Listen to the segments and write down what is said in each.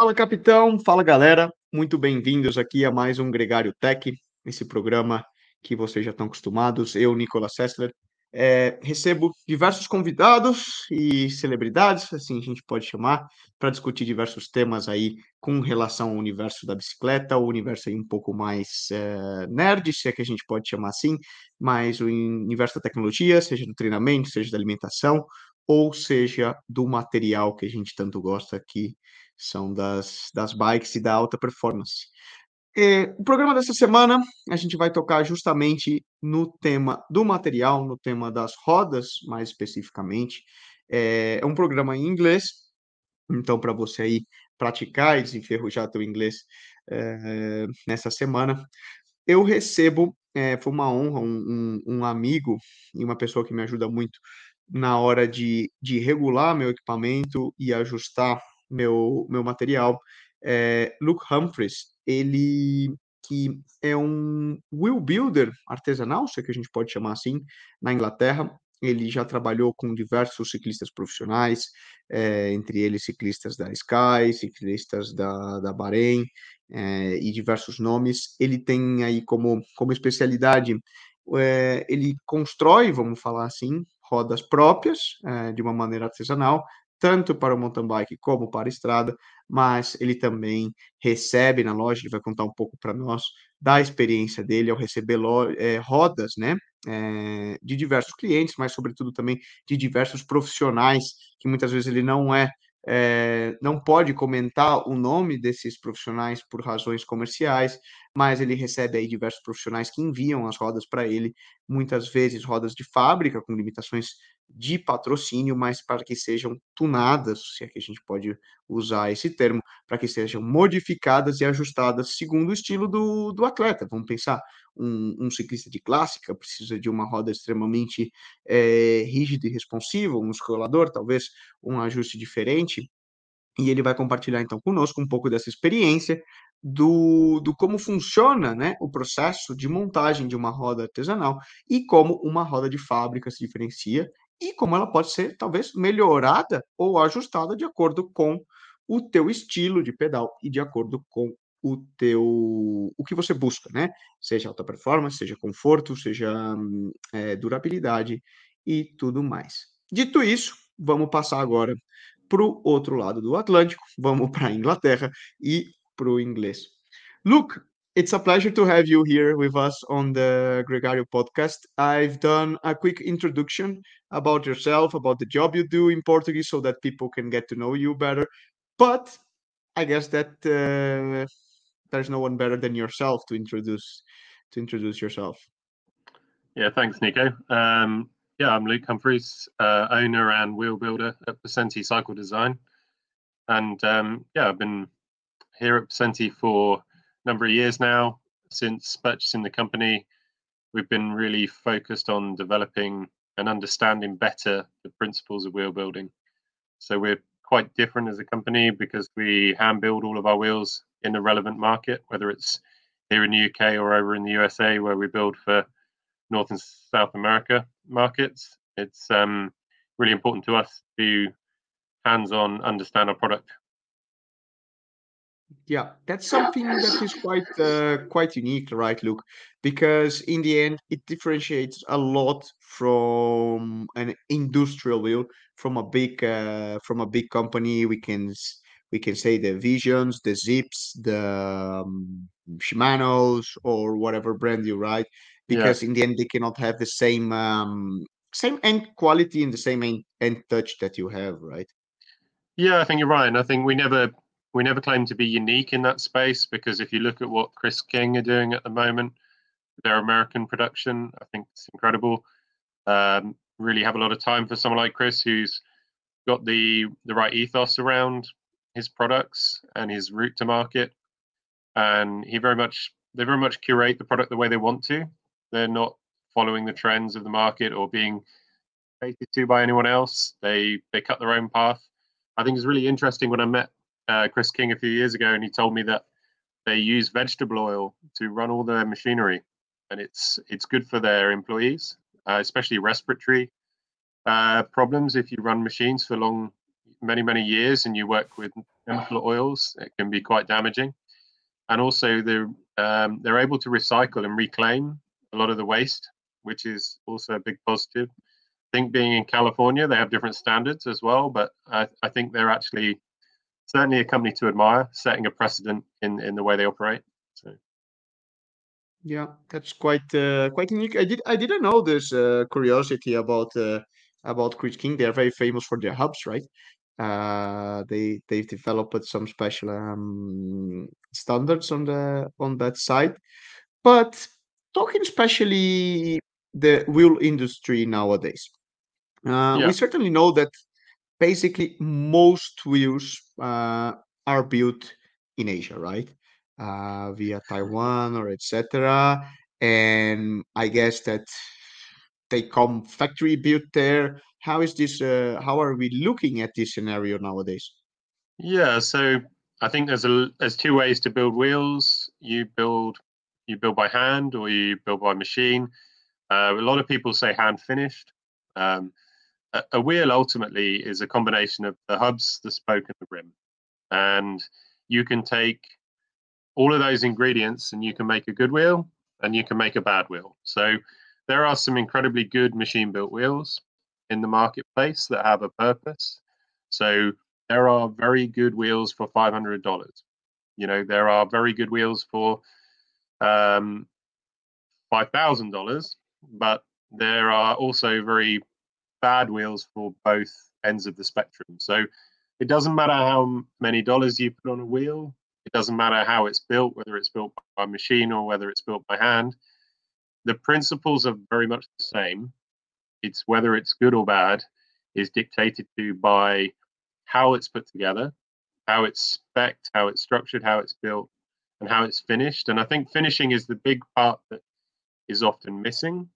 Fala, capitão. Fala, galera. Muito bem-vindos aqui a mais um Gregário Tech, esse programa que vocês já estão acostumados. Eu, Nicolas Sessler, é, recebo diversos convidados e celebridades, assim a gente pode chamar, para discutir diversos temas aí com relação ao universo da bicicleta, o universo aí um pouco mais é, nerd, se é que a gente pode chamar assim, mas o universo da tecnologia, seja do treinamento, seja da alimentação, ou seja do material que a gente tanto gosta aqui, são das, das bikes e da alta performance. O programa dessa semana a gente vai tocar justamente no tema do material, no tema das rodas, mais especificamente. É, é um programa em inglês, então para você aí praticar e desenferrujar teu inglês é, nessa semana, eu recebo, é, foi uma honra, um, um, um, amigo e uma pessoa que me ajuda muito na hora de, de regular meu equipamento e ajustar meu, meu material, é, Luke Humphreys, ele que é um wheel builder artesanal, se é que a gente pode chamar assim, na Inglaterra. Ele já trabalhou com diversos ciclistas profissionais, é, entre eles ciclistas da Sky, ciclistas da, da Bahrein é, e diversos nomes. Ele tem aí como, como especialidade, é, ele constrói, vamos falar assim, rodas próprias, de uma maneira artesanal, tanto para o mountain bike como para a estrada, mas ele também recebe na loja, ele vai contar um pouco para nós da experiência dele ao receber é, rodas, né, é, de diversos clientes, mas sobretudo também de diversos profissionais, que muitas vezes ele não é, é não pode comentar o nome desses profissionais por razões comerciais, mas ele recebe aí diversos profissionais que enviam as rodas para ele, muitas vezes rodas de fábrica com limitações de patrocínio, mas para que sejam tunadas, se é que a gente pode usar esse termo, para que sejam modificadas e ajustadas segundo o estilo do, do atleta. Vamos pensar, um, um ciclista de clássica precisa de uma roda extremamente é, rígida e responsiva, um escolador, talvez um ajuste diferente, e ele vai compartilhar então conosco um pouco dessa experiência do, do como funciona né, o processo de montagem de uma roda artesanal e como uma roda de fábrica se diferencia e como ela pode ser talvez melhorada ou ajustada de acordo com o teu estilo de pedal e de acordo com o teu o que você busca, né? Seja alta performance, seja conforto, seja é, durabilidade e tudo mais. Dito isso, vamos passar agora para o outro lado do Atlântico, vamos para a Inglaterra e para o inglês. Luke, It's a pleasure to have you here with us on the Gregario podcast. I've done a quick introduction about yourself, about the job you do in Portuguese, so that people can get to know you better. But I guess that uh, there's no one better than yourself to introduce to introduce yourself. Yeah, thanks, Nico. Um, yeah, I'm Luke Humphreys, uh, owner and wheel builder at Pacenti Cycle Design, and um, yeah, I've been here at Pacenti for number of years now. Since purchasing the company, we've been really focused on developing and understanding better the principles of wheel building. So we're quite different as a company because we hand build all of our wheels in the relevant market, whether it's here in the UK or over in the USA, where we build for North and South America markets. It's um, really important to us to hands on understand our product yeah, that's something that is quite uh, quite unique, right, Luke? Because in the end, it differentiates a lot from an industrial wheel, from a big uh, from a big company. We can we can say the Visions, the Zipps, the um, Shimano's, or whatever brand you ride, because yeah. in the end, they cannot have the same um, same end quality and the same end, end touch that you have, right? Yeah, I think you're right. And I think we never we never claim to be unique in that space because if you look at what Chris King are doing at the moment, their American production, I think it's incredible. Um, really have a lot of time for someone like Chris who's got the the right ethos around his products and his route to market, and he very much they very much curate the product the way they want to. They're not following the trends of the market or being catered to by anyone else. They they cut their own path. I think it's really interesting when I met uh, Chris King a few years ago, and he told me that they use vegetable oil to run all their machinery, and it's it's good for their employees, uh, especially respiratory uh, problems. If you run machines for long, many many years, and you work with chemical oils. It can be quite damaging, and also they're um, they're able to recycle and reclaim a lot of the waste, which is also a big positive. I think being in California, they have different standards as well, but I, I think they're actually certainly a company to admire, setting a precedent in in the way they operate. So. Yeah, that's quite uh, quite unique. I did I didn't know this uh, curiosity about uh, about Chris King. They are very famous for their hubs, right? Uh, they they've developed some special um, standards on the on that side. But talking especially the wheel industry nowadays, uh, Yeah. we certainly know that basically most wheels uh, are built in Asia, right? Uh, via Taiwan or etc. And I guess that they come factory built there. How is this? Uh, how are we looking at this scenario nowadays? Yeah, so I think there's a there's two ways to build wheels. You build you build by hand or you build by machine. Uh, a lot of people say hand finished. Um, a, wheel ultimately is a combination of the hubs, the spoke, and the rim, and you can take all of those ingredients and you can make a good wheel and you can make a bad wheel. So there are some incredibly good machine built wheels in the marketplace that have a purpose. So there are very good wheels for five hundred dollars. You know, there are very good wheels for um, five thousand dollars, but there are also very bad wheels for both ends of the spectrum. So it doesn't matter how many dollars you put on a wheel. It doesn't matter how it's built, whether it's built by machine or whether it's built by hand. The principles are very much the same. It's whether it's good or bad is dictated to by how it's put together, how it's specced, how it's structured, how it's built, and how it's finished. And I think finishing is the big part that is often missing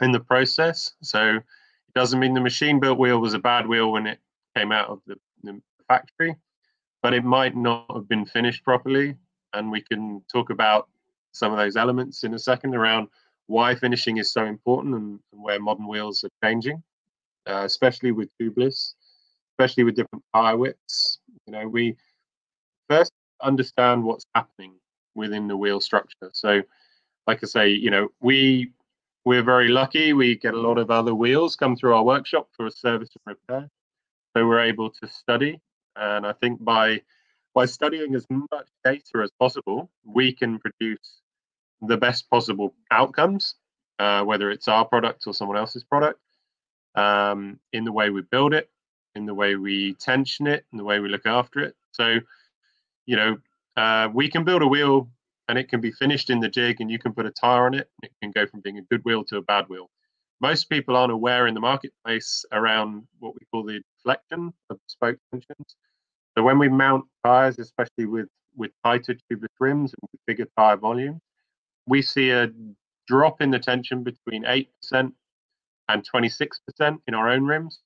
in the process. So it doesn't mean the machine built wheel was a bad wheel when it came out of the, the factory, but it might not have been finished properly. And we can talk about some of those elements in a second around why finishing is so important and, where modern wheels are changing, uh, especially with tubeless, especially with different tire widths. You know, we first understand what's happening within the wheel structure. So, like I say, you know, we we're very lucky. We get a lot of other wheels come through our workshop for a service and repair, so we're able to study. And I think by by studying as much data as possible, we can produce the best possible outcomes, uh, whether it's our product or someone else's product, um, in the way we build it, in the way we tension it, in the way we look after it. So, you know, uh, we can build a wheel and it can be finished in the jig and you can put a tire on it. It can go from being a good wheel to a bad wheel. Most people aren't aware in the marketplace around what we call the deflection of spoke tensions. So when we mount tires, especially with with tighter tubeless rims and with bigger tire volume, we see a drop in the tension between 8% and 26% in our own rims.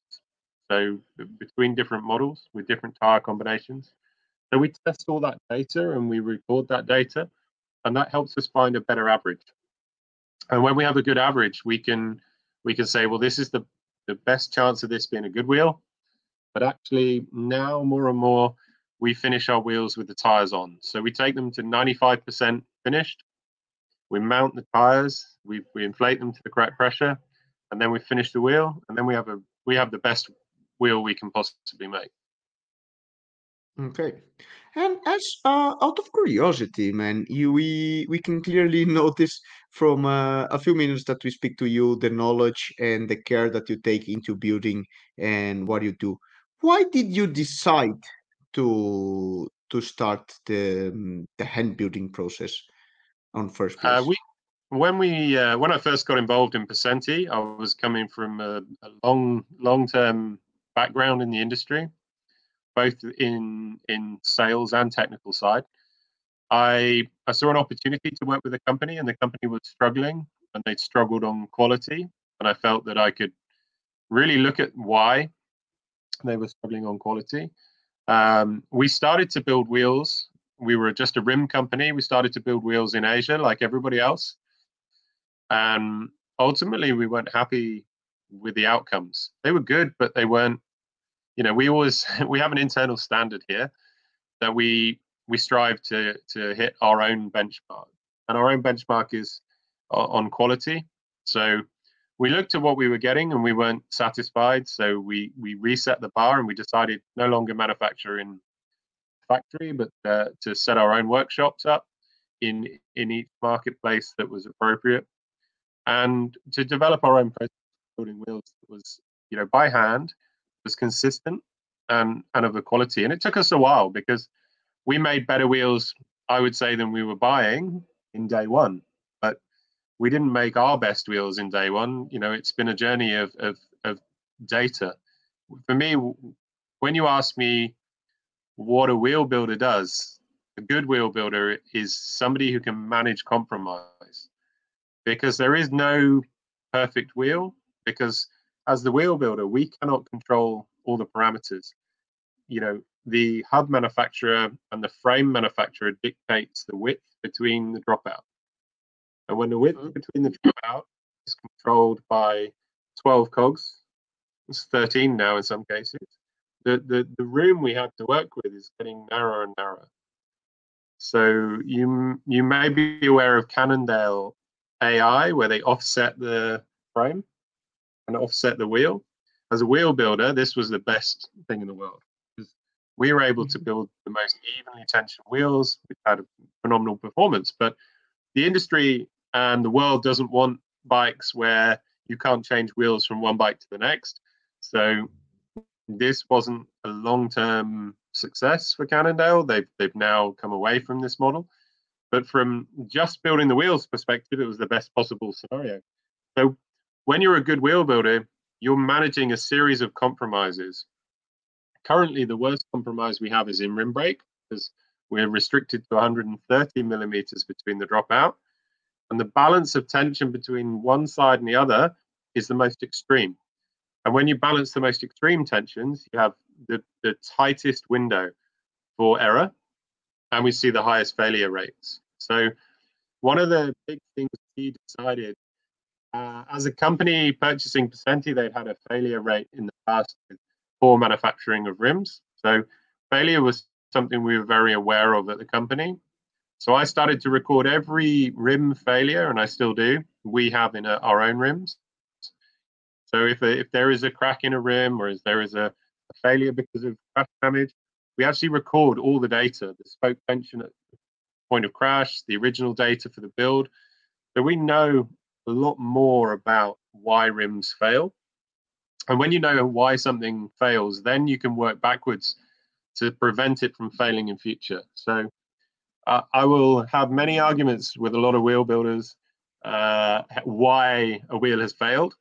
So between different models with different tire combinations. So we test all that data and we record that data, and that helps us find a better average. And when we have a good average, we can we can say, well, this is the the best chance of this being a good wheel. But actually, now more and more, we finish our wheels with the tires on. So we take them to 95% finished. We mount the tires, we, we inflate them to the correct pressure, and then we finish the wheel, and then we have a we have the best wheel we can possibly make. Okay. And as uh, out of curiosity, man, you, we we can clearly notice from uh, a few minutes that we speak to you the knowledge and the care that you take into building and what you do. Why did you decide to to start the um, the hand building process on first Uh, place? we when we uh, when I first got involved in Pacenti, I was coming from a, a long long term background in the industry, both in in sales and technical side. I I saw an opportunity to work with a company, and the company was struggling, and they'd struggled on quality, and I felt that I could really look at why they were struggling on quality. Um, we started to build wheels. We were just a rim company. We started to build wheels in Asia, like everybody else, and ultimately we weren't happy with the outcomes. They were good, but they weren't. You know, we always we have an internal standard here, that we we strive to to hit our own benchmark, and our own benchmark is on quality. So we looked at what we were getting and we weren't satisfied. So we we reset the bar and we decided no longer manufacture in factory, but uh, to set our own workshops up in in each marketplace that was appropriate, and to develop our own building wheels was you know by hand was consistent and and of a quality. And it took us a while because we made better wheels, I would say, than we were buying in day one. But we didn't make our best wheels in day one. You know, it's been a journey of of, of data. For me, when you ask me what a wheel builder does, a good wheel builder is somebody who can manage compromise because there is no perfect wheel because as the wheel builder we cannot control all the parameters. You know the hub manufacturer and the frame manufacturer dictates the width between the dropout. And when the width mm-hmm. between the dropout is controlled by 12 cogs it's 13 now in some cases the, the, the room we have to work with is getting narrower and narrower. So you you may be aware of Cannondale AI, where they offset the frame and offset the wheel. As a wheel builder, this was the best thing in the world because we were able to mm-hmm. build the most evenly tensioned wheels, which had a phenomenal performance. But the industry and the world doesn't want bikes where you can't change wheels from one bike to the next. So this wasn't a long-term success for Cannondale. They've they've now come away from this model, but from just building the wheels perspective, it was the best possible scenario. So when you're a good wheel builder, you're managing a series of compromises. Currently, the worst compromise we have is in rim brake because we're restricted to 130 millimeters between the dropout, and the balance of tension between one side and the other is the most extreme. And when you balance the most extreme tensions, you have the, the tightest window for error, and we see the highest failure rates. So, one of the big things we decided uh, as a company purchasing Pacenti, they'd had a failure rate in the past with poor manufacturing of rims. So, failure was something we were very aware of at the company. So, I started to record every rim failure, and I still do. We have in a, our own rims. So if, if there is a crack in a rim or if there is a, a failure because of crash damage, we actually record all the data, the spoke tension at the point of crash, the original data for the build. So we know a lot more about why rims fail. And when you know why something fails, then you can work backwards to prevent it from failing in future. So uh, I will have many arguments with a lot of wheel builders uh, why a wheel has failed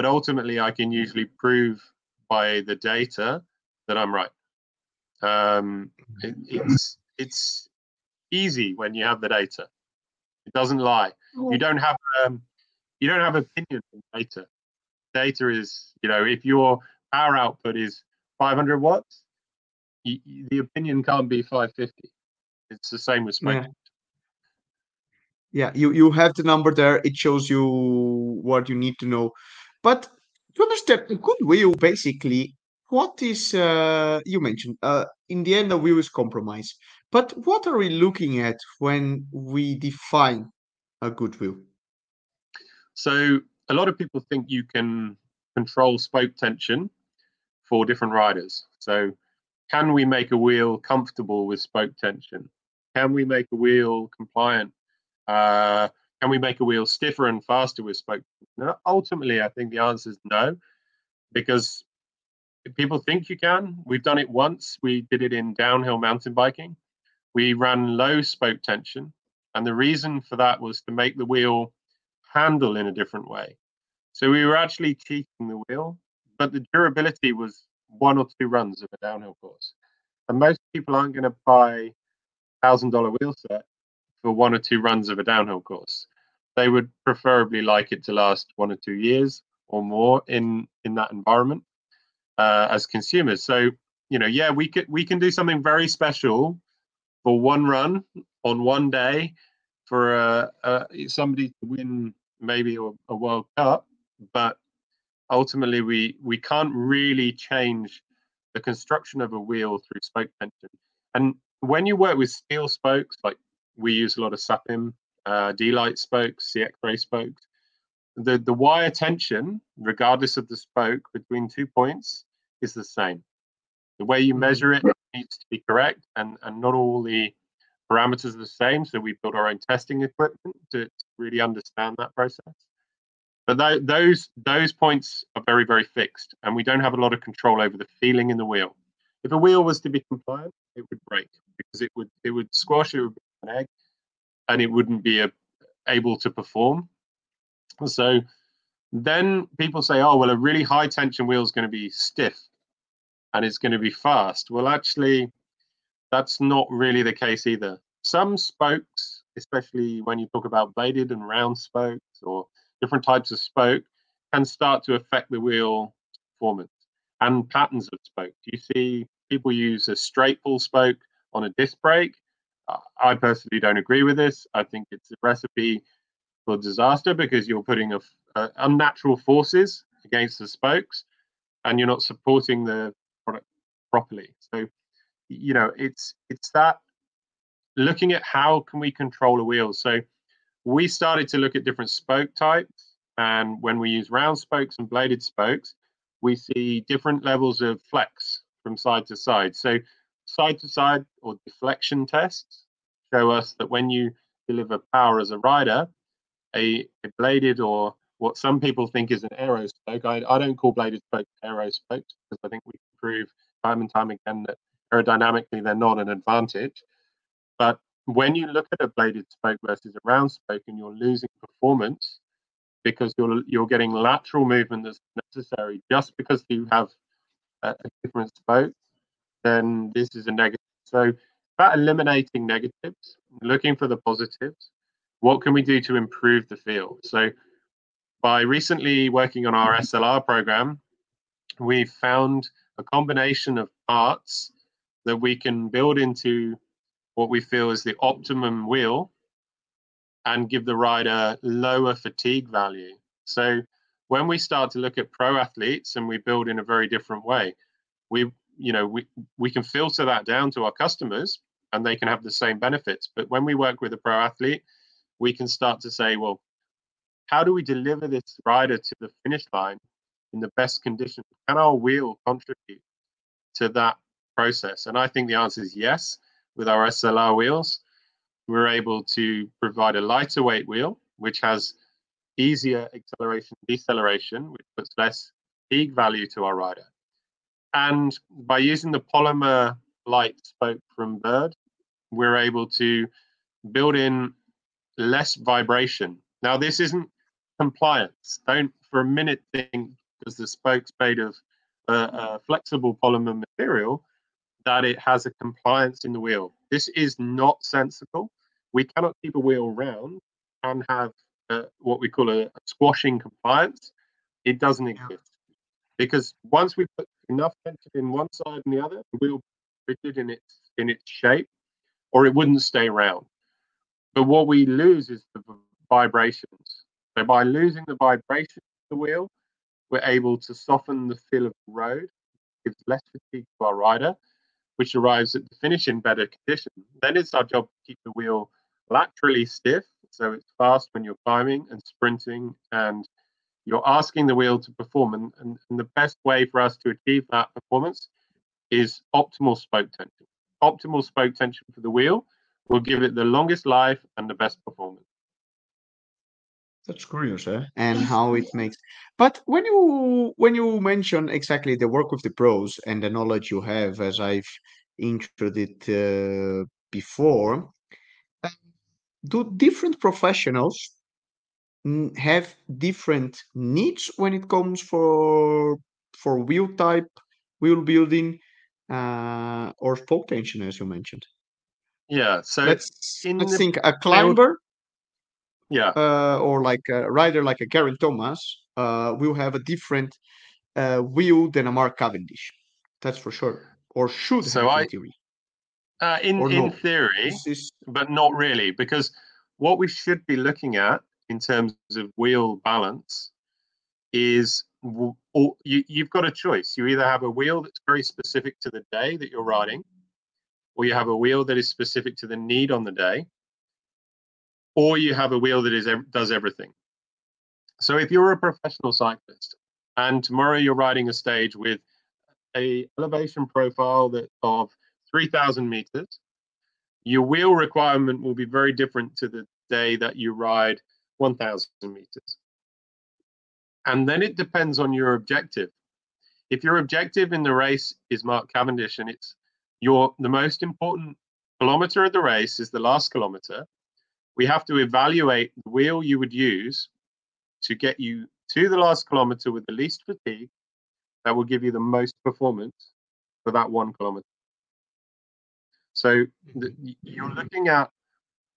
but ultimately I can usually prove by the data that I'm right. Um, it, it's it's easy when you have the data. It doesn't lie. You don't have um, you don't have opinion in data. Data is you know if your power output is 500 watts, you, the opinion can't be 550. It's the same with smoke. Yeah. yeah, you you have the number there. It shows you what you need to know. But to understand a good wheel, basically, what is uh, you mentioned uh, in the end, the wheel is compromise. But what are we looking at when we define a good wheel? So a lot of people think you can control spoke tension for different riders. So can we make a wheel comfortable with spoke tension? Can we make a wheel compliant uh, can we make a wheel stiffer and faster with spoke? No, ultimately, I think the answer is no, because people think you can. We've done it once. We did it in downhill mountain biking. We ran low spoke tension, and the reason for that was to make the wheel handle in a different way. So we were actually cheating the wheel, but the durability was one or two runs of a downhill course. And most people aren't going to buy thousand dollar wheel set for one or two runs of a downhill course. They would preferably like it to last one or two years or more in in that environment uh, as consumers. So you know, yeah, we could we can do something very special for one run on one day for uh, uh, somebody to win maybe a, a World Cup, but ultimately we we can't really change the construction of a wheel through spoke tension. And when you work with steel spokes, like we use a lot of Sapim, uh, D-Light spokes, CX-ray spokes, the, the wire tension, regardless of the spoke between two points, is the same. The way you mm-hmm. measure it needs to be correct, and, and not all the parameters are the same. So we built our own testing equipment to, to really understand that process. But th- those those points are very very fixed, and we don't have a lot of control over the feeling in the wheel. If a wheel was to be compliant, it would break because it would it would squash it would be an egg, and it wouldn't be a, able to perform. So then people say, oh well, a really high tension wheel is going to be stiff, and it's going to be fast. Well, actually, that's not really the case either. Some spokes, especially when you talk about bladed and round spokes or different types of spoke, can start to affect the wheel performance and patterns of spoke. You see people use a straight pull spoke on a disc brake. I personally don't agree with this. I think it's a recipe for disaster because you're putting a, a, unnatural forces against the spokes and you're not supporting the properly. So, you know, it's it's that looking at how can we control a wheel. So we started to look at different spoke types and when we use round spokes and bladed spokes, we see different levels of flex from side to side. So side to side or deflection tests show us that when you deliver power as a rider, a, a bladed or what some people think is an aero spoke. I, I don't call bladed spokes aero spokes because I think we can prove time and time again that aerodynamically they're not an advantage. But when you look at a bladed spoke versus a round spoke and you're losing performance because you're you're getting lateral movement that's necessary just because you have a, a different spoke, then this is a negative. So about eliminating negatives, looking for the positives. What can we do to improve the field? So by recently working on our SLR program, we found a combination of parts that we can build into what we feel is the optimum wheel and give the rider lower fatigue value. So when we start to look at pro athletes and we build in a very different way, we you know we we can filter that down to our customers and they can have the same benefits. But when we work with a pro athlete, we can start to say, well, how do we deliver this rider to the finish line in the best condition? Can our wheel contribute to that process? And I think the answer is yes. With our SLR wheels, we're able to provide a lighter weight wheel, which has easier acceleration, deceleration, which puts less peak value to our rider. And by using the polymer light spoke from Berd, we're able to build in less vibration. Now, this isn't compliance. Don't for a minute think, because the spoke's made of a, a flexible polymer material, that it has a compliance in the wheel. This is not sensible. We cannot keep a wheel round and have uh, what we call a, a, squashing compliance. It doesn't exist because once we put enough tension in one side and the other, the wheel rigid in its in its shape, or it wouldn't stay round. But what we lose is the vibrations. So by losing the vibration of the wheel, we're able to soften the feel of the road, gives less fatigue to our rider, which arrives at the finish in better condition. Then it's our job to keep the wheel laterally stiff, so it's fast when you're climbing and sprinting, and you're asking the wheel to perform. And, and, and the best way for us to achieve that performance is optimal spoke tension. Optimal spoke tension for the wheel will give it the longest life and the best performance. That's curious, eh? And how it makes. But when you when you mention exactly the work with the pros and the knowledge you have, as I've introduced uh, before, um, do different professionals have different needs when it comes for for wheel type, wheel building, uh, or spoke tension, as you mentioned? Yeah. So let's let's think a climber yeah. Uh, or like a rider like a Geraint Thomas uh, will have a different uh, wheel than a Mark Cavendish. That's for sure. Or should so have I, in theory. Uh, in in no. theory, is... but not really, because what we should be looking at in terms of wheel balance is you, you've got a choice. You either have a wheel that's very specific to the day that you're riding, or you have a wheel that is specific to the need on the day, or you have a wheel that is does everything. So if you're a professional cyclist and tomorrow you're riding a stage with a elevation profile that of 3000 meters, your wheel requirement will be very different to the day that you ride 1000 meters. And then it depends on your objective. If your objective in the race is Mark Cavendish and it's your the most important kilometer of the race is the last kilometer, we have to evaluate the wheel you would use to get you to the last kilometer with the least fatigue that will give you the most performance for that one kilometer. So the, mm-hmm. you're looking at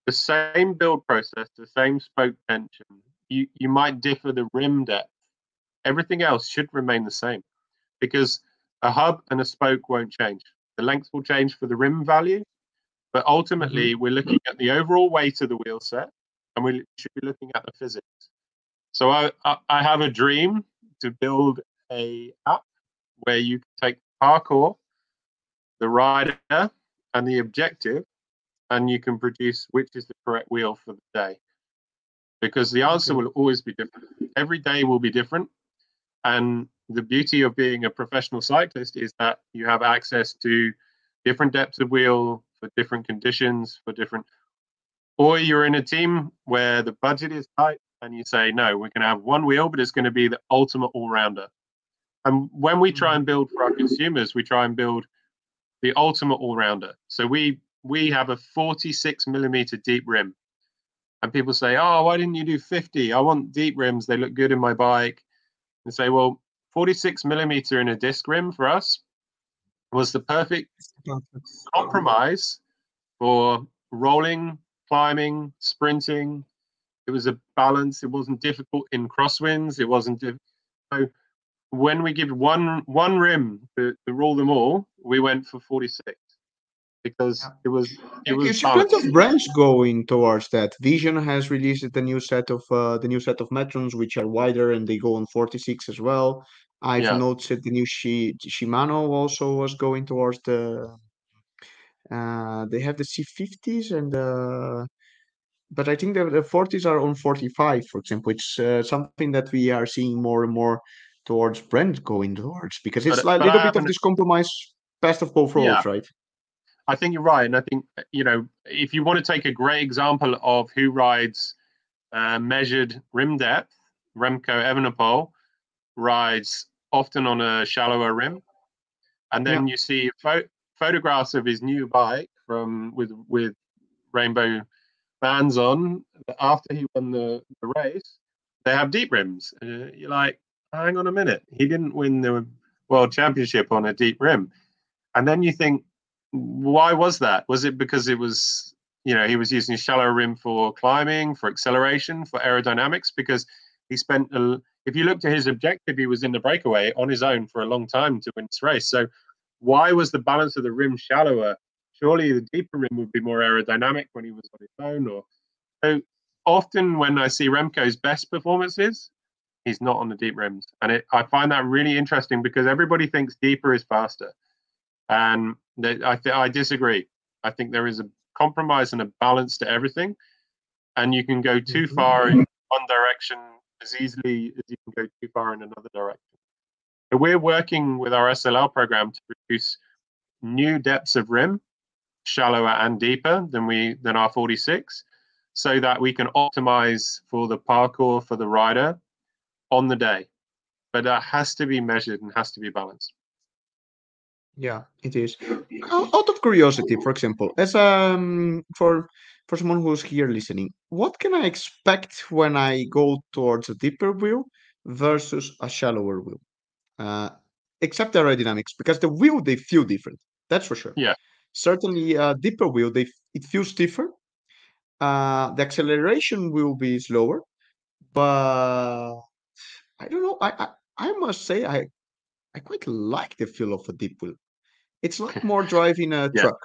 the same build process, the same spoke tension. You you might differ the rim depth. Everything else should remain the same because a hub and a spoke won't change. The length will change for the rim value, but ultimately mm-hmm. we're looking at the overall weight of the wheel set and we should be looking at the physics. So I, I, I have a dream to build a app where you can take parcours, the rider, and the objective, and you can produce which is the correct wheel for the day. Because the answer will always be different. Every day will be different. And the beauty of being a professional cyclist is that you have access to different depths of wheel for different conditions, for different. Or you're in a team where the budget is tight and you say, no, we're going to have one wheel, but it's going to be the ultimate all rounder. And when we try mm-hmm. and build for our consumers, we try and build the ultimate all rounder. So we we have a 46 millimeter deep rim. And people say, oh, why didn't you do 50? I want deep rims. They look good in my bike. And say, well, 46 millimeter in a disc rim for us was the perfect compromise for rolling, climbing, sprinting. It was a balance. It wasn't difficult in crosswinds. It wasn't. Diff- so when we give one one rim to, to rule them all, we went for 46 because it was it was. You plenty of brands going towards that. Vision has released the new set of uh, the new set of Metrons, which are wider and they go on 46 as well. I've yeah. noticed the new Shi- Shimano also was going towards the. Uh, they have the C50s and uh, but I think the, the 40s are on 45, for example. It's uh, something that we are seeing more and more towards brand going towards because it's like a little bit of this compromise, best of both worlds, yeah. right? I think you're right, and I think you know if you want to take a great example of who rides uh, measured rim depth, Remco Evenepoel rides often on a shallower rim, and then yeah. you see pho- photographs of his new bike from with with rainbow bands on after he won the, the race. They have deep rims. Uh, you're like, hang on a minute, he didn't win the world championship on a deep rim, and then you think, why was that? Was it because it was you know he was using a shallow rim for climbing, for acceleration, for aerodynamics? Because he spent a, if you looked at his objective, he was in the breakaway on his own for a long time to win this race. So why was the balance of the rim shallower? Surely the deeper rim would be more aerodynamic when he was on his own. Or so often when I see Remco's best performances, he's not on the deep rims, and it, I find that really interesting because everybody thinks deeper is faster, and I th- I disagree. I think there is a compromise and a balance to everything, and you can go too mm-hmm. far in one direction as easily as you can go too far in another direction. So we're working with our SLR program to produce new depths of rim, shallower and deeper than we than our 46, so that we can optimize for the parcours for the rider on the day. But that has to be measured and has to be balanced. Yeah, it is. Out of curiosity, for example, as um for for someone who's here listening, what can I expect when I go towards a deeper wheel versus a shallower wheel? Uh, except the aerodynamics, because the wheel they feel different. That's for sure. Yeah. Certainly, a deeper wheel they it feels stiffer. Uh, the acceleration will be slower, but I don't know. I, I I must say I I quite like the feel of a deep wheel. It's like more driving a yeah. truck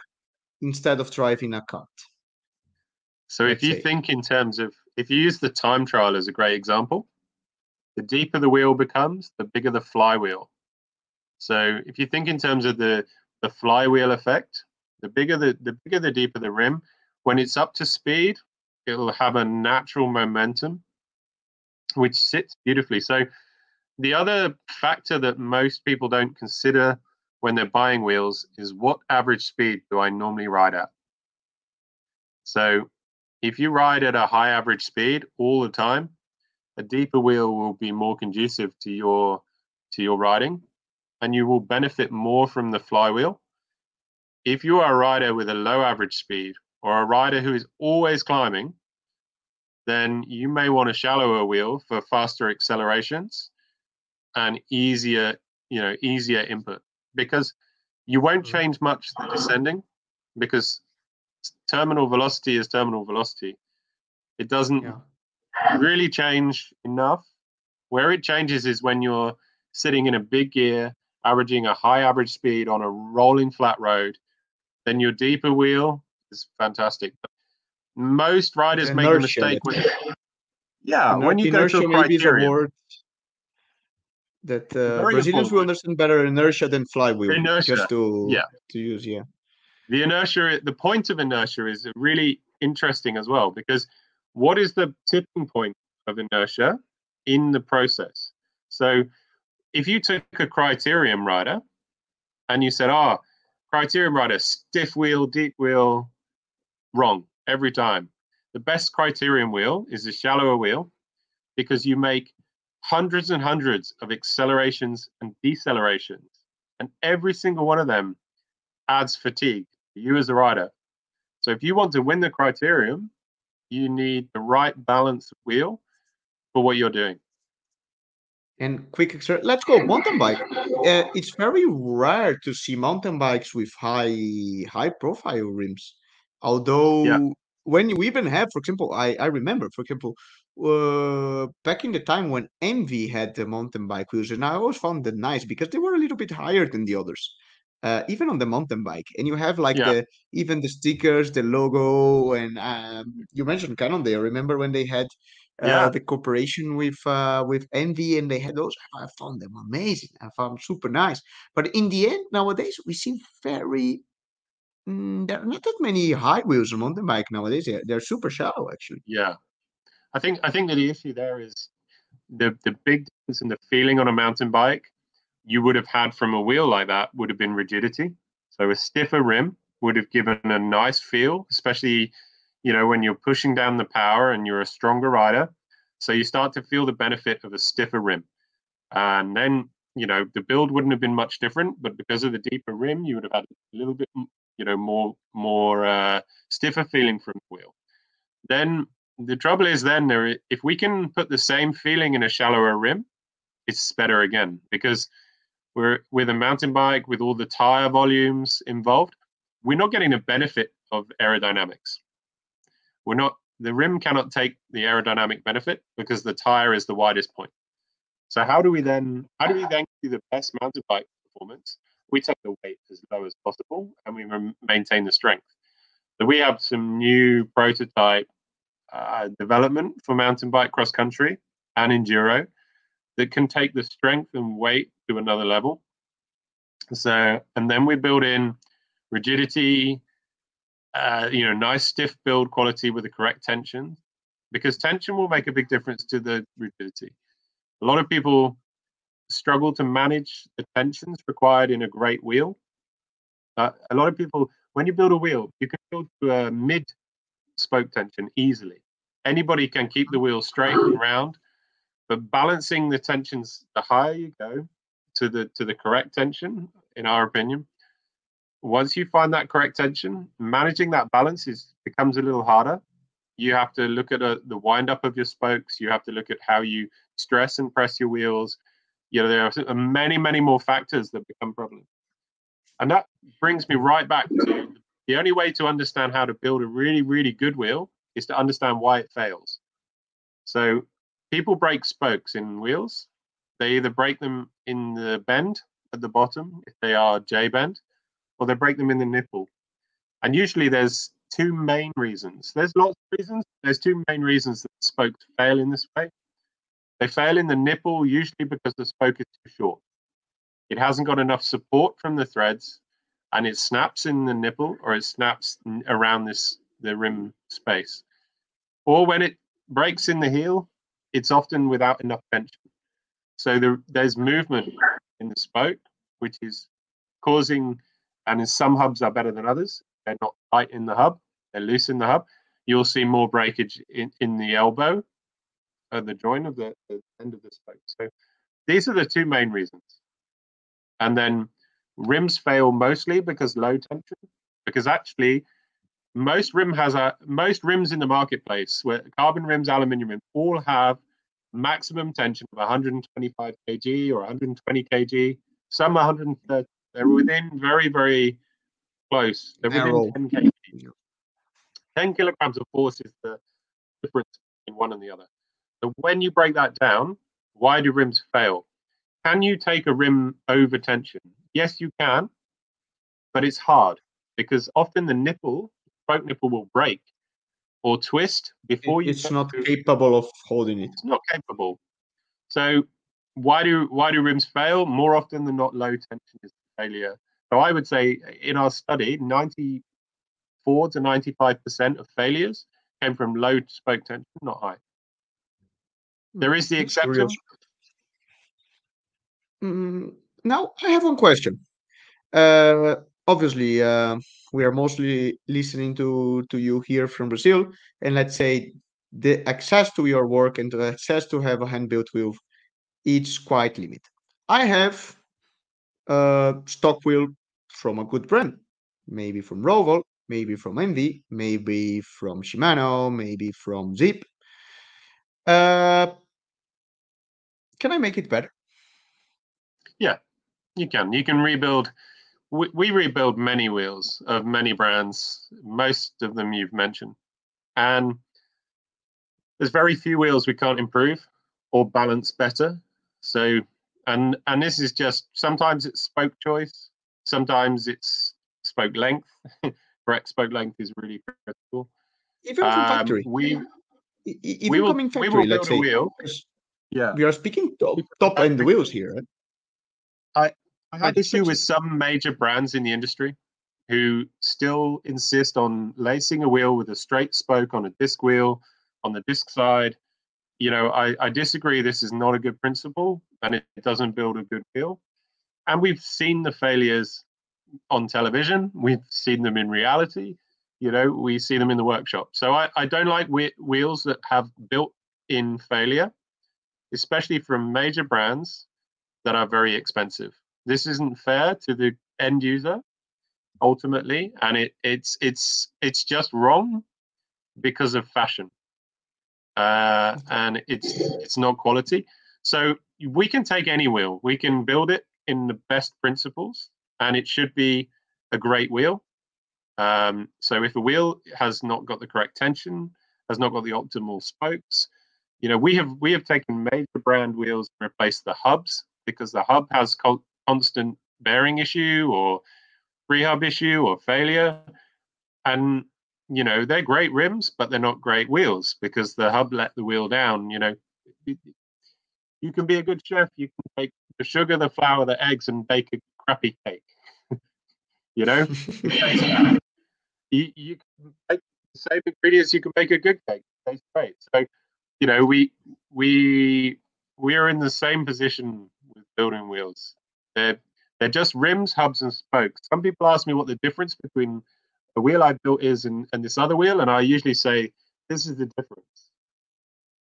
instead of driving a cart. So if you think in terms of if you use the time trial as a great example, the deeper the wheel becomes, the bigger the flywheel. So if you think in terms of the the flywheel effect, The bigger the the bigger the deeper the rim. When it's up to speed, it'll have a natural momentum, which sits beautifully. So the other factor that most people don't consider when they're buying wheels is what average speed do I normally ride at? So if you ride at a high average speed all the time, a deeper wheel will be more conducive to your to your riding and you will benefit more from the flywheel. If you are a rider with a low average speed or a rider who is always climbing, then you may want a shallower wheel for faster accelerations and easier, you know, easier input because you won't mm. change much the descending because terminal velocity is terminal velocity. It doesn't yeah. really change enough. Where it changes is when you're sitting in a big gear, averaging a high average speed on a rolling flat road. Then your deeper wheel is fantastic. Most riders make a mistake when, yeah, when you go to a criterium that uh, Brazilians will understand better inertia than flywheel. Inertia, just to yeah. to use, yeah. The inertia, the point of inertia is really interesting as well because what is the tipping point of inertia in the process? So, if you took a criterium rider and you said, ah, "Oh, criterium rider, stiff wheel, deep wheel," wrong every time. The best criterium wheel is a shallower wheel because you make hundreds and hundreds of accelerations and decelerations, and every single one of them adds fatigue you as a rider. So if you want to win the criterium, you need the right balance of wheel for what you're doing. And quick, let's go mountain bike. Uh, it's very rare to see mountain bikes with high high profile rims. Although yeah. when you even have, for example, I I remember, for example, uh, back in the time when ENVE had the mountain bike wheels, and I always found them nice because they were a little bit higher than the others, uh, even on the mountain bike. And you have like yeah. the even the stickers, the logo, and um, you mentioned Cannondale. Remember when they had uh, yeah. the cooperation with uh, with ENVE, and they had those. I found them amazing. I found super nice. But in the end, nowadays we see very mm, there are not that many high wheels on mountain bike nowadays. They're, they're super shallow, actually. Yeah, I think I think that the issue there is the the big difference in the feeling on a mountain bike you would have had from a wheel like that would have been rigidity. So a stiffer rim would have given a nice feel, especially you know when you're pushing down the power and you're a stronger rider. So you start to feel the benefit of a stiffer rim, and then you know the build wouldn't have been much different, but because of the deeper rim, you would have had a little bit you know more more uh, stiffer feeling from the wheel. Then the trouble is then there if we can put the same feeling in a shallower rim it's better again because we're with a mountain bike with all the tire volumes involved we're not getting the benefit of aerodynamics. We're not the rim cannot take the aerodynamic benefit because the tire is the widest point. So how do we then how do we then do the best mountain bike performance? We take the weight as low as possible and we maintain the strength. So we have some new prototype uh, development for mountain bike cross country and enduro that can take the strength and weight to another level. So, and then we build in rigidity, uh, you know, nice stiff build quality with the correct tension, because tension will make a big difference to the rigidity. A lot of people struggle to manage the tensions required in a great wheel. Uh, a lot of people, when you build a wheel, you can build to a mid spoke tension easily. Anybody can keep the wheel straight and round, but balancing the tensions, the higher you go to the to the correct tension, in our opinion, once you find that correct tension, managing that balance is becomes a little harder. You have to look at a, uh, the wind up of your spokes. You have to look at how you stress and press your wheels. You know, there are many, many more factors that become problems. And that brings me right back to the only way to understand how to build a really, really good wheel is to understand why it fails. So people break spokes in wheels. They either break them in the bend at the bottom, if they are J bend, or they break them in the nipple. And usually there's two main reasons. There's lots of reasons. There's two main reasons that spokes fail in this way. They fail in the nipple usually because the spoke is too short. It hasn't got enough support from the threads and it snaps in the nipple or it snaps around this the rim space. Or when it breaks in the heel, it's often without enough tension. So there, there's movement in the spoke, which is causing, and in some hubs are better than others. They're not tight in the hub, they're loose in the hub. You'll see more breakage in, in the elbow, at the joint of the, the end of the spoke. So these are the two main reasons. And then rims fail mostly because low tension, because actually most rim has a most rims in the marketplace where carbon rims, aluminium rims all have maximum tension of 125 kg or 120 kg, some 130. They're within very, very close. They're within 10 kg. 10 kilograms of force is the difference between one and the other. So when you break that down, why do rims fail? Can you take a rim over tension? Yes, you can, but it's hard because often the nipple, spoke nipple will break or twist before you. It's not capable of holding it. It's not capable. So why do why do rims fail? More often than not, low tension is failure. So I would say in our study, 94 to 95 percent of failures came from low spoke tension, not high. There is the exception. Mm, now I have one question. Uh, obviously, uh, we are mostly listening to to you here from Brazil, and let's say the access to your work and the access to have a hand built wheel, it's quite limited. I have a stock wheel from a good brand, maybe from Roval, maybe from ENVE, maybe from Shimano, maybe from Zipp Uh, can I make it better? Yeah, you can. You can rebuild. We, we rebuild many wheels of many brands, most of them you've mentioned. And there's very few wheels we can't improve or balance better. So, and and this is just sometimes it's spoke choice, sometimes it's spoke length. Correct spoke length is really critical. Even from um, factory, we even we will, coming factory, we will let's say, wheel. Yeah, we are speaking top, top end wheels here. Right? I I had issue with some major brands in the industry who still insist on lacing a wheel with a straight spoke on a disc wheel on the disc side. You know, I, I disagree. This is not a good principle and it doesn't build a good wheel. And we've seen the failures on television, we've seen them in reality. You know, we see them in the workshop. So I, I don't like wheels that have built in failure, especially from major brands that are very expensive. This isn't fair to the end user ultimately, and it, it's it's it's just wrong because of fashion, uh, and it's it's not quality. So we can take any wheel, we can build it in the best principles, and it should be a great wheel. Um, so if a wheel has not got the correct tension, has not got the optimal spokes, you know we have we have taken major brand wheels and replaced the hubs because the hub has constant bearing issue or freehub issue or failure. And, you know, they're great rims, but they're not great wheels because the hub let the wheel down. You know, you can be a good chef. You can take the sugar, the flour, the eggs, and bake a crappy cake. you know, you, you can make the same ingredients. You can make a good cake. It tastes great. So, you know, we we we are in the same position with building wheels. They're they're just rims, hubs, and spokes. Some people ask me what the difference between the wheel I built is and, and this other wheel, and I usually say this is the difference.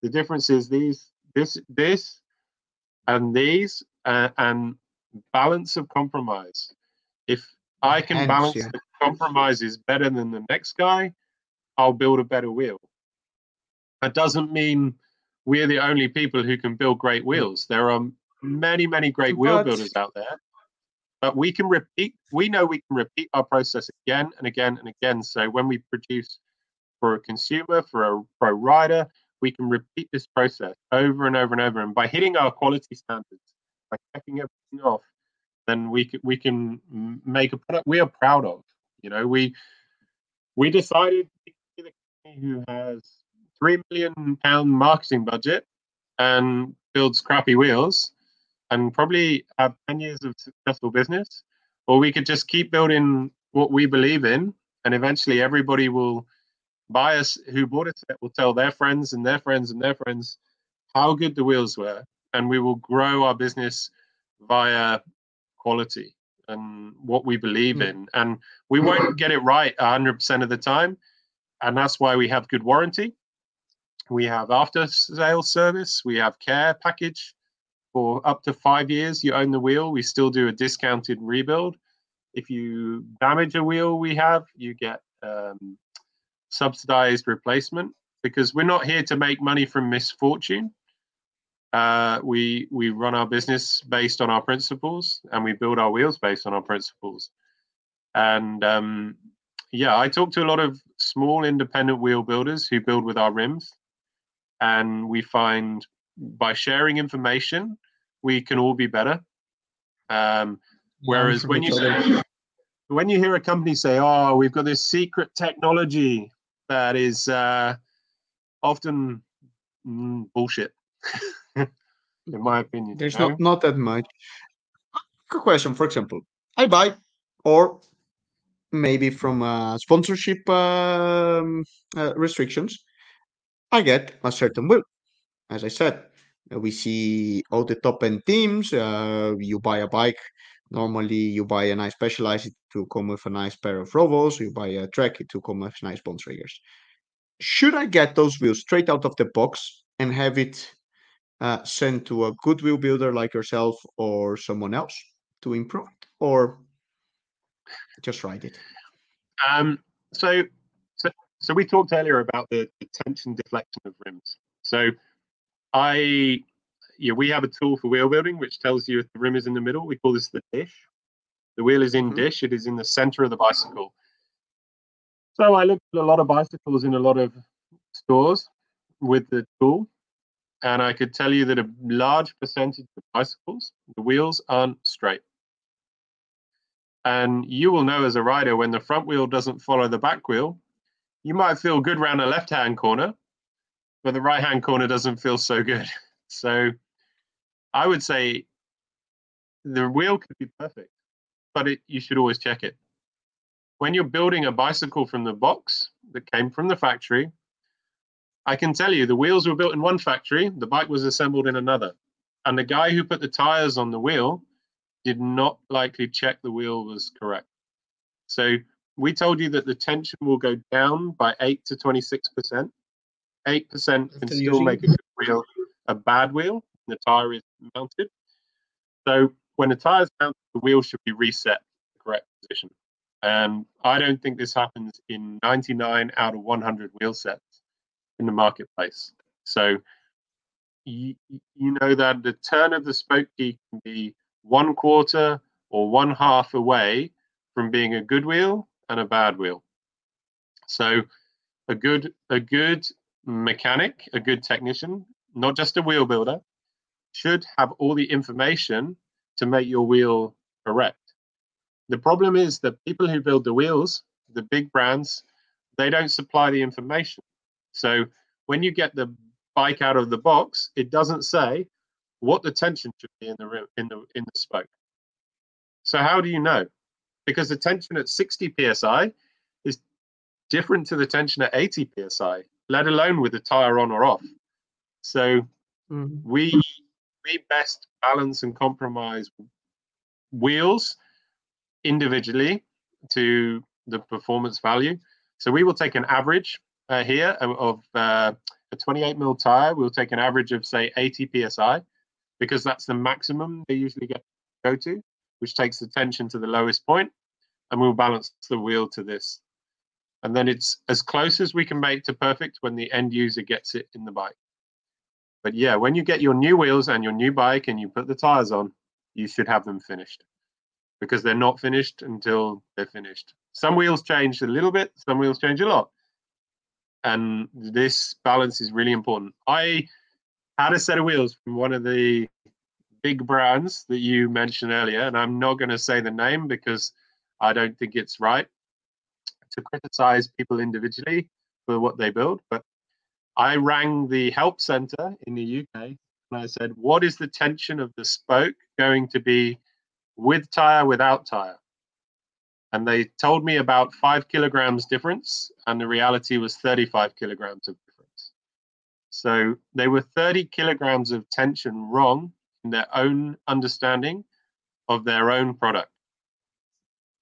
The difference is these, this, this, and these, uh, and balance of compromise. If I can Hence, balance yeah. the compromises better than the next guy, I'll build a better wheel. That doesn't mean we're the only people who can build great mm. wheels. There are many, many great wheel builders out there. But we can repeat, we know we can repeat our process again and again and again. So when we produce for a consumer, for a pro rider, we can repeat this process over and over and over. And by hitting our quality standards, by checking everything off, then we can we can make a product we are proud of. You know, we we decided to be the company who has three million pound marketing budget and builds crappy wheels and probably have 10 years of successful business or we could just keep building what we believe in, and eventually everybody will buy us who bought set will tell their friends and their friends and their friends how good the wheels were, and we will grow our business via quality and what we believe mm. in. And we won't get it right 100% of the time. And that's why we have good warranty. We have after sales service, we have care package for up to five years. You own the wheel, we still do a discounted rebuild. If you damage a wheel, we have, you get um, subsidized replacement because we're not here to make money from misfortune. Uh, we we run our business based on our principles, and we build our wheels based on our principles. And um, yeah, I talk to a lot of small independent wheel builders who build with our rims, and we find by sharing information, we can all be better. Um, whereas when you say, when you hear a company say, "Oh, we've got this secret technology that is uh, often mm, bullshit," in my opinion. There's not not that much. Good question. For example, I buy or maybe from uh, sponsorship um, uh, restrictions, I get a certain will. As I said, we see all the top end teams. Uh, you buy a bike. Normally, you buy a nice Specialized to come with a nice pair of Rovals. You buy a Trek to come with nice Bontragers. Should I get those wheels straight out of the box and have it uh, sent to a good wheel builder like yourself or someone else to improve it, or just ride it? Um, so, so, so we talked earlier about the tension deflection of rims. So, I, yeah, we have a tool for wheel building which tells you if the rim is in the middle. We call this the dish. The wheel is in mm-hmm. dish. It is in the center of the bicycle. So I looked at a lot of bicycles in a lot of stores with the tool, and I could tell you that a large percentage of bicycles, the wheels aren't straight. And you will know as a rider when the front wheel doesn't follow the back wheel, you might feel good around a left hand corner, but the right hand corner doesn't feel so good. So I would say the wheel could be perfect, but it, you should always check it. When you're building a bicycle from the box that came from the factory, I can tell you the wheels were built in one factory, the bike was assembled in another. And the guy who put the tires on the wheel did not likely check the wheel was correct. So we told you that the tension will go down by 8 to 26%. 8% can still make a good wheel a bad wheel. The tire is mounted. So when the tire is mounted, the wheel should be reset to the correct position. And I don't think this happens in 99 out of 100 wheel sets in the marketplace. So you, you know that the turn of the spoke key can be one quarter or one half away from being a good wheel and a bad wheel. So a good a good mechanic, a good technician, not just a wheel builder, should have all the information to make your wheel correct. The problem is that people who build the wheels, the big brands, they don't supply the information. So when you get the bike out of the box, it doesn't say what the tension should be in the in the in the spoke. So how do you know? Because the tension at 60 psi is different to the tension at 80 psi, let alone with the tire on or off. So mm-hmm. we we best balance and compromise wheels individually to the performance value. So we will take an average uh, here of, of uh, a 28 mil tire. We'll take an average of say 80 psi because that's the maximum they usually get go to, which takes the tension to the lowest point, and we'll balance the wheel to this. And then it's as close as we can make to perfect when the end user gets it in the bike. But yeah, when you get your new wheels and your new bike and you put the tires on, you should have them finished because they're not finished until they're finished. Some wheels change a little bit, some wheels change a lot. And this balance is really important. I had a set of wheels from one of the big brands that you mentioned earlier, and I'm not going to say the name because I don't think it's right to criticize people individually for what they build. But I rang the help center in the UK and I said, What is the tension of the spoke going to be with tire, without tire? and they told me about five kilograms difference, and the reality was 35 kilograms of difference. So they were 30 kilograms of tension wrong in their own understanding of their own product.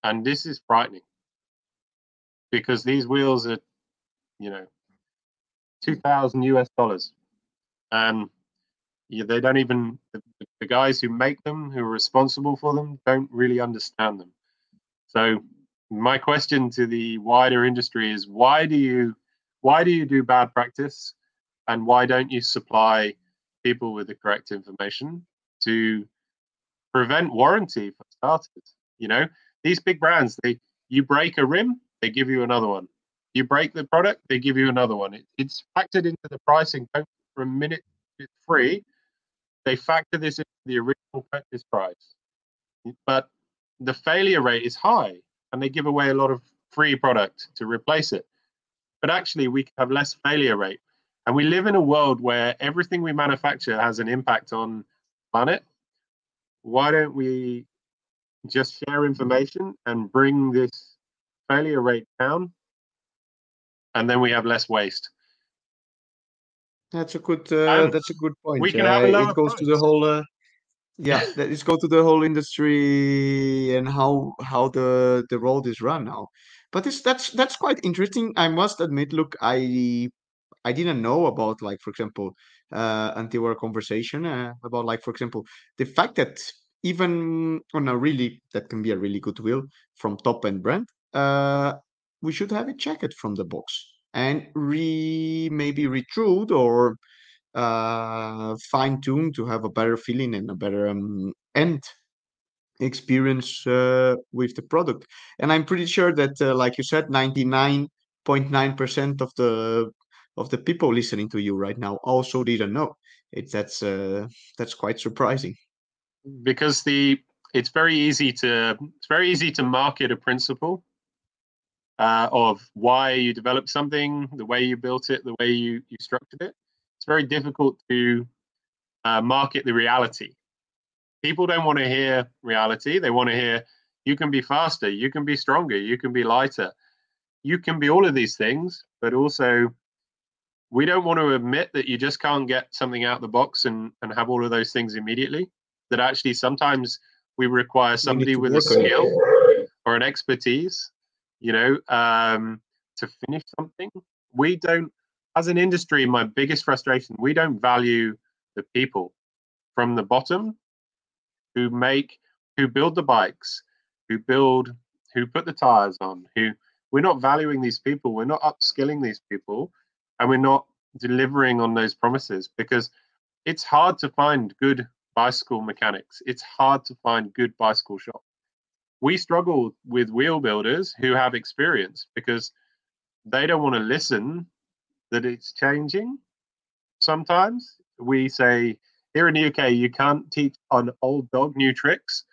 And this is frightening because these wheels are, you know, 2000 US dollars. And yeah, they don't even, the, the guys who make them, who are responsible for them, don't really understand them. So my question to the wider industry is why do you why do you do bad practice and why don't you supply people with the correct information to prevent warranty for starters you know these big brands they you break a rim they give you another one you break the product they give you another one it, it's factored into the pricing for a minute it's free they factor this into the original purchase price but the failure rate is high and they give away a lot of free product to replace it. But actually, we have less failure rate. And we live in a world where everything we manufacture has an impact on planet. Why don't we just share information and bring this failure rate down? And then we have less waste. That's a good. Uh, that's a good point. We can have a lower it goes price. to the whole. Uh, yeah, that is go to the whole industry and how how the the road is run now. But it's that's that's quite interesting. I must admit. Look, I I didn't know about like for example uh, until our conversation uh, about like for example the fact that even on a really that can be a really good will from top end brand, uh, we should have it checked from the box and re maybe retrued or uh, fine tune to have a better feeling and a better um, end experience uh, with the product. And I'm pretty sure that, uh, like you said, 99.9% of the of the people listening to you right now also didn't know. It, that's uh, that's quite surprising. Because the it's very easy to it's very easy to market a principle uh, of why you developed something, the way you built it, the way you you structured it it's very difficult to uh, market the reality. People don't want to hear reality. They want to hear you can be faster, you can be stronger, you can be lighter, you can be all of these things, but also we don't want to admit that you just can't get something out of the box and, and have all of those things immediately. That actually sometimes we require somebody with a skill or an expertise, you know, um, to finish something. We don't as an industry, my biggest frustration, we don't value the people from the bottom who make, who build the bikes, who build, who put the tires on, who we're not valuing these people, we're not upskilling these people, and we're not delivering on those promises because it's hard to find good bicycle mechanics. It's hard to find good bicycle shops. We struggle with wheel builders who have experience because they don't want to listen that it's changing sometimes. We say here in the UK, you can't teach an old dog new tricks.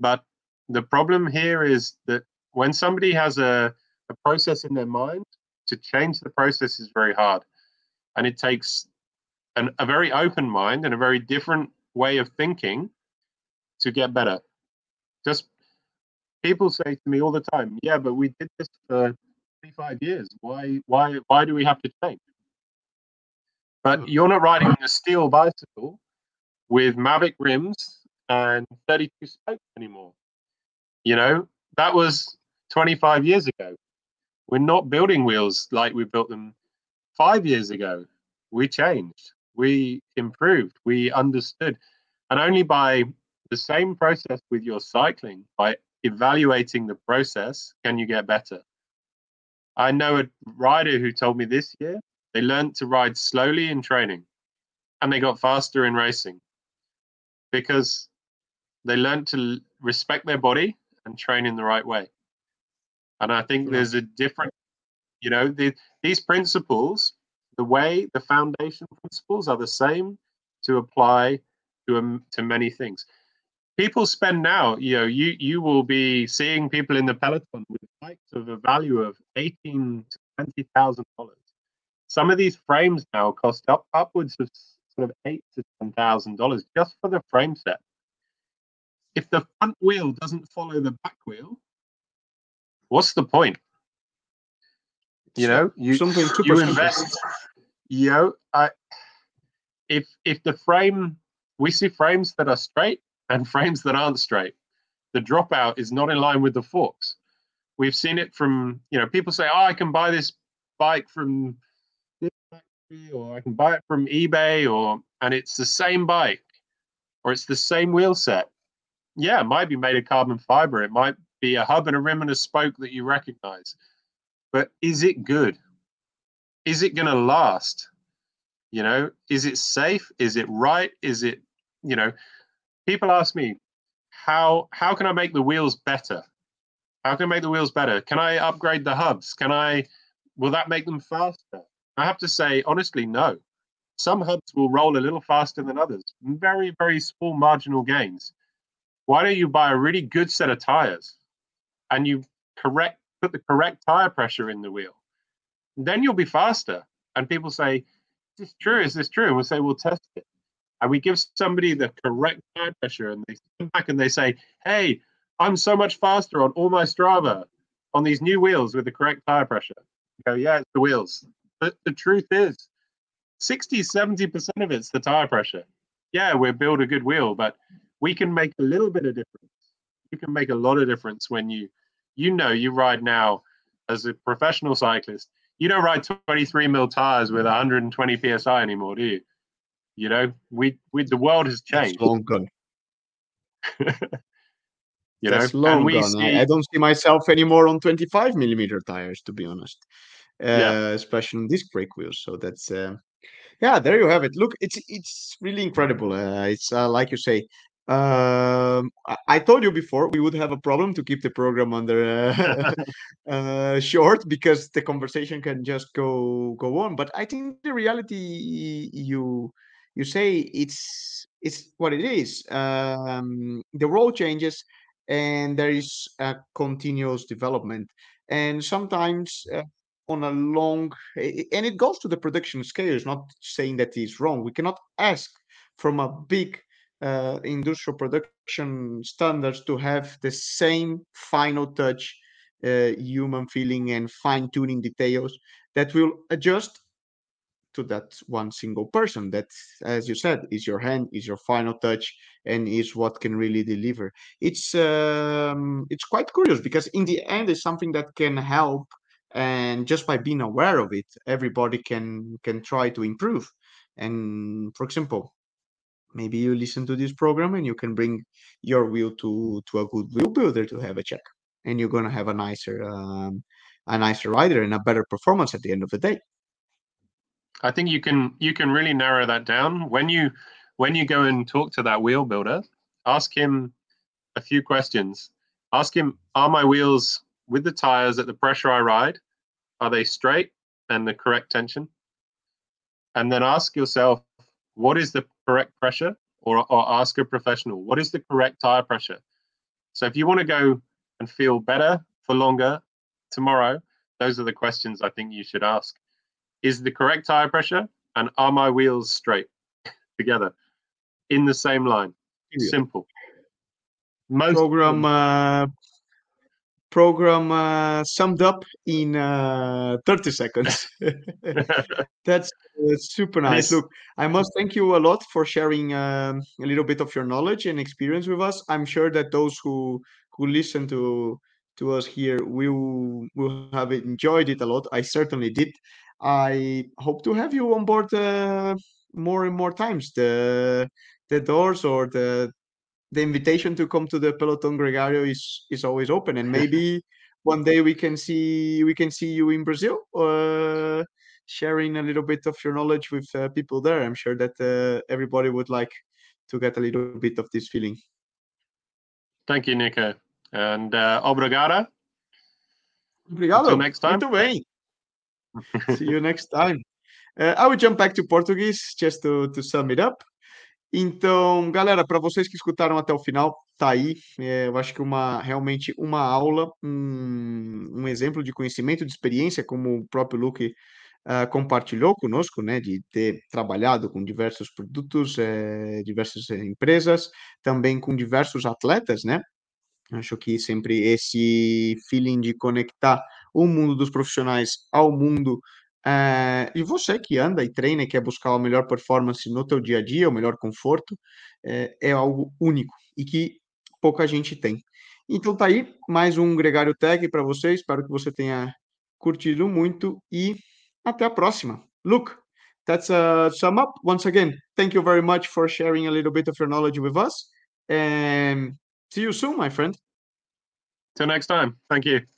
But the problem here is that when somebody has a, a process in their mind, to change the process is very hard. And it takes an, a very open mind and a very different way of thinking to get better. Just people say to me all the time, yeah, but we did this for 25 years. Why, why, why do we have to change? But you're not riding a steel bicycle with Mavic rims and 32 spokes anymore. You know, that was 25 years ago. We're not building wheels like we built them five years ago. We changed, we improved, we understood. And only by the same process with your cycling, by evaluating the process, can you get better. I know a rider who told me this year they learned to ride slowly in training and they got faster in racing because they learned to respect their body and train in the right way. And I think there's a different, you know, the, these principles, the way, the foundation principles are the same to apply to um, to many things people spend now, you know, you you will be seeing people in the peloton with bikes of a value of eighteen to twenty thousand dollars. Some of these frames now cost up upwards of sort of eight to ten thousand dollars just for the frame set. If the front wheel doesn't follow the back wheel, what's the point? You know, you Something you invest. You know, I if if the frame we see frames that are straight and frames that aren't straight, the dropout is not in line with the forks. We've seen it from you know people say, oh, I can buy this bike from this factory, or I can buy it from eBay, or and it's the same bike, or it's the same wheel set. Yeah, it might be made of carbon fiber. It might be a hub and a rim and a spoke that you recognize. But is it good? Is it going to last? You know, is it safe? Is it right? Is it, you know, people ask me, how how can I make the wheels better? How can I make the wheels better? Can I upgrade the hubs? Can I will that make them faster? I have to say honestly, no. Some hubs will roll a little faster than others. Very, very small marginal gains. Why don't you buy a really good set of tires and you correct put the correct tire pressure in the wheel? Then you'll be faster. And people say, Is this true? Is this true? And we'll say, We'll test it. And we give somebody the correct tire pressure and they come back and they say, Hey, I'm so much faster on all my Strava on these new wheels with the correct tire pressure. You go, yeah, it's the wheels. But the truth is, 60, 70% of it's the tire pressure. Yeah, we build a good wheel, but we can make a little bit of difference. You can make a lot of difference when you, you know, you ride now as a professional cyclist. You don't ride 23 mil tires with 120 psi anymore, do you? You know, we, we the world has That's changed. long gone. you know, That's long gone. see, I, don't see myself anymore on 25 millimeter tires, to be honest. Uh, Yeah. especially on disc brake wheels. So that's uh, yeah, there you have it. Look, it's it's really incredible. Uh, it's uh, like you say. Um, I, I told you before we would have a problem to keep the program under uh, uh, short because the conversation can just go go on. But I think the reality you you say it's it's what it is. Um, the role changes, and there is a continuous development. And sometimes uh, on a long, and it goes to the production scale scales. Not saying that is wrong. We cannot ask from a big uh, industrial production standards to have the same final touch uh, human feeling and fine tuning details that will adjust to that one single person that as you said is your hand is your final touch and is what can really deliver. It's um it's quite curious because in the end it's something that can help and just by being aware of it everybody can can try to improve. And for example maybe you listen to this program and you can bring your wheel to to a good wheel builder to have a check. And you're going to have a nicer um, a nicer rider and a better performance at the end of the day I think you can you can really narrow that down when you when you go and talk to that wheel builder. Ask him a few questions. Ask him, are my wheels with the tires at the pressure I ride? Are they straight and the correct tension? And then ask yourself, what is the correct pressure? Or, or ask a professional, what is the correct tire pressure? So if you want to go and feel better for longer tomorrow, those are the questions I think you should ask is the correct tire pressure and are my wheels straight together in the same line? Period. simple. Most program uh, program uh, summed up in uh, 30 seconds. That's uh, super nice. Look i must thank you a lot for sharing um, a little bit of your knowledge and experience with us. I'm sure that those who who listen to to us here will will have enjoyed it a lot. I certainly did i hope to have you on board uh, more and more times the the doors or the the invitation to come to the Peloton Gregario is is always open, and maybe one day we can see we can see you in Brazil, uh, sharing a little bit of your knowledge with uh, people there. I'm sure that uh, everybody would like to get a little bit of this feeling. thank you nico and uh, obrigada Obrigado. Until next time. Muito bem. See you next time. Uh, I will jump back to Portuguese just to, to sum it up. Então, galera, para vocês que escutaram até o final, tá aí. É, eu acho que uma realmente uma aula, um, um exemplo de conhecimento, de experiência, como o próprio Luke ah, compartilhou conosco, né, de ter trabalhado com diversos produtos, eh, diversas empresas, também com diversos atletas, né? Acho que sempre esse feeling de conectar o mundo dos profissionais ao mundo é, e você que anda e treina e quer buscar a melhor performance no teu dia a dia, o melhor conforto, é, é algo único e que pouca gente tem. Então tá aí mais um Gregário Tag para você. Espero que você tenha curtido muito e até a próxima. Look, that's a sum up. Once again, thank you very much for sharing a little bit of your knowledge with us. And see you soon, my friend. Till next time. Thank you.